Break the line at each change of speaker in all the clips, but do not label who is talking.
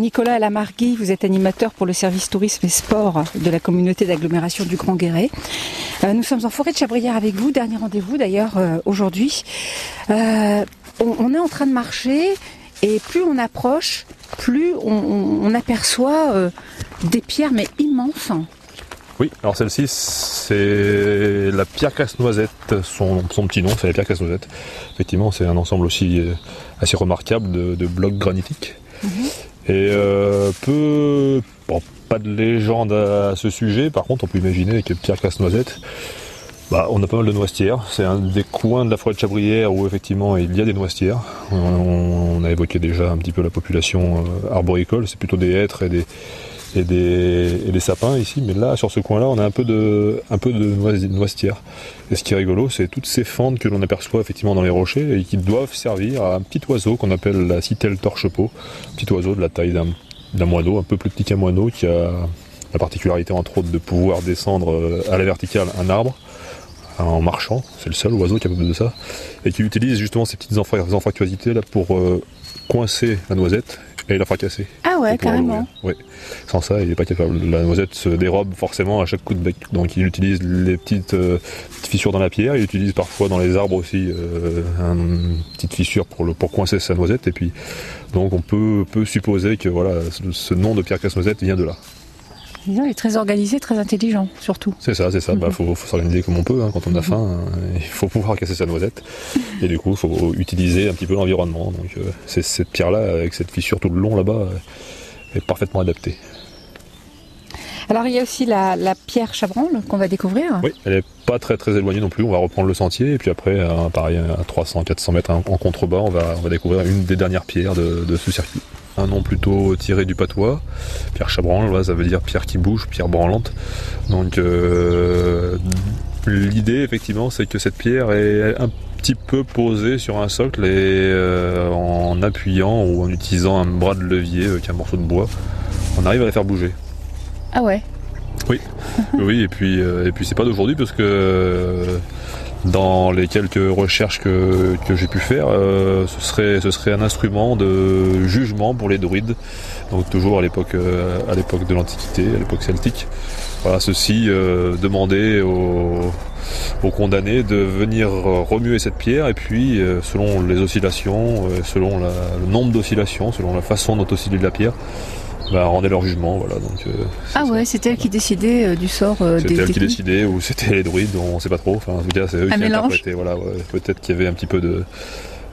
Nicolas Lamargui, vous êtes animateur pour le service tourisme et sport de la communauté d'agglomération du Grand Guéret. Euh, nous sommes en forêt de Chabrière avec vous, dernier rendez-vous d'ailleurs euh, aujourd'hui. Euh, on, est en train de marcher et plus on approche, plus on, aperçoit des pierres mais immenses.
Oui, alors celle-ci, c'est la pierre casse-noisette, son, petit nom, c'est la pierre casse-noisette. Effectivement, c'est un ensemble aussi assez remarquable de, blocs granitiques. Et euh, peu, bon, pas de légende à ce sujet, par contre on peut imaginer que Pierre Casse-Noisette, bah, on a pas mal de noisetières. C'est un des coins de la forêt de Chabrière où effectivement il y a des noisetières. On, a évoqué déjà un petit peu la population euh, arboricole, c'est plutôt des hêtres et des, et des, sapins ici, mais là, sur ce coin-là, on a un peu de, un peu de noisetière. Et ce qui est rigolo, c'est toutes ces fentes que l'on aperçoit effectivement dans les rochers et qui doivent servir à un petit oiseau qu'on appelle la citelle torche-peau, petit oiseau de la taille d'un moineau, un peu plus petit qu'un moineau, qui a la particularité entre autres de pouvoir descendre euh, à la verticale un arbre en marchant, c'est le seul oiseau capable de ça, et qui utilise justement ces petites anfractuosités là pour euh, coincer la noisette et la fracasser.
Ah ouais, carrément.
Oui. Sans ça, il n'est pas capable. La noisette se dérobe forcément à chaque coup de bec. Donc il utilise les petites, euh, fissures dans la pierre, il utilise parfois dans les arbres aussi euh, une petite fissure pour, le, pour coincer sa noisette. Et puis donc on peut, peut supposer que voilà, ce, nom de pierre casse-noisette vient de là.
Il est très organisé, très intelligent, surtout.
C'est ça, c'est ça. Il bah, mhm. faut, s'organiser comme on peut hein, quand on a faim. Hein. Il faut pouvoir casser sa noisette. Et du coup, il faut utiliser un petit peu l'environnement. Donc, euh, cette pierre-là, avec cette fissure tout le long là-bas, euh, est parfaitement adaptée.
Alors, il y a aussi la, pierre Chabranle qu'on va découvrir.
Oui, elle n'est pas très très éloignée non plus. On va reprendre le sentier. Et puis après, pareil, à 300-400 mètres en, contrebas, on va, on va découvrir une des dernières pierres de ce circuit un nom plutôt tiré du patois. Pierre Chabranle, ça veut dire pierre qui bouge, pierre branlante. Donc euh, l'idée effectivement c'est que cette pierre est un petit peu posée sur un socle et euh, en appuyant ou en utilisant un bras de levier avec un morceau de bois, on arrive à la faire bouger.
Ah ouais
Oui, oui et puis, euh, et puis c'est pas d'aujourd'hui parce que dans les quelques recherches que, j'ai pu faire, euh, ce, serait, ce serait un instrument de jugement pour les druides, donc toujours à l'époque euh, à l'époque de l'Antiquité, à l'époque celtique. Voilà, ceci euh, demandait aux, condamnés de venir remuer cette pierre et puis selon les oscillations, selon le nombre d'oscillations, selon la façon dont oscillait la pierre, bah, rendaient leur jugement. Voilà, donc, euh,
ah ouais, c'était elle qui décidait euh, du sort euh,
des C'était elle qui décidait, ou c'était les druides, on ne sait pas trop. Enfin, c'est eux qui interprétaient. Voilà, Peut-être qu'il y avait un petit peu de,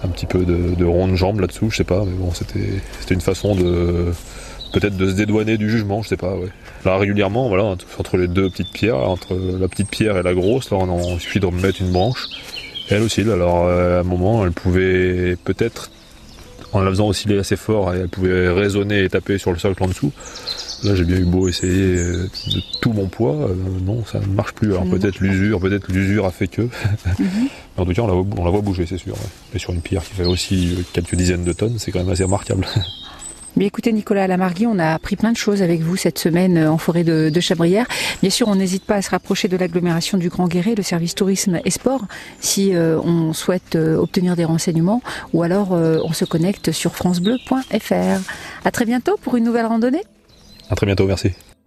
un petit peu de, de rond de jambe là-dessous, je sais pas, mais bon, c'était, c'était une façon de peut-être de se dédouaner du jugement, je sais pas. Ouais. Là régulièrement, voilà, entre les deux petites pierres, entre la petite pierre et la grosse, là, on, il suffit de remettre une branche. Et elle aussi, alors à un moment, elle pouvait peut-être en la faisant osciller assez fort, elle pouvait résonner et taper sur le sol en dessous. Là, j'ai bien eu beau essayer euh, de tout mon poids, euh, non, ça ne marche plus. Alors peut-être l'usure, peut-être l'usure a fait que. Mhm. en tout cas, on la voit, bouger, c'est sûr. Mais sur une pierre qui fait aussi euh, quelques dizaines de tonnes, c'est quand même assez remarquable.
Mais écoutez, Nicolas Lamargui, on a appris plein de choses avec vous cette semaine euh, en forêt de, de Chabrière. Bien sûr, on n'hésite pas à se rapprocher de l'agglomération du Grand Guéret, le service tourisme et sport, si euh, on souhaite euh, obtenir des renseignements, ou alors on se connecte sur francebleu.fr. À très bientôt pour une nouvelle randonnée.
À très bientôt, merci.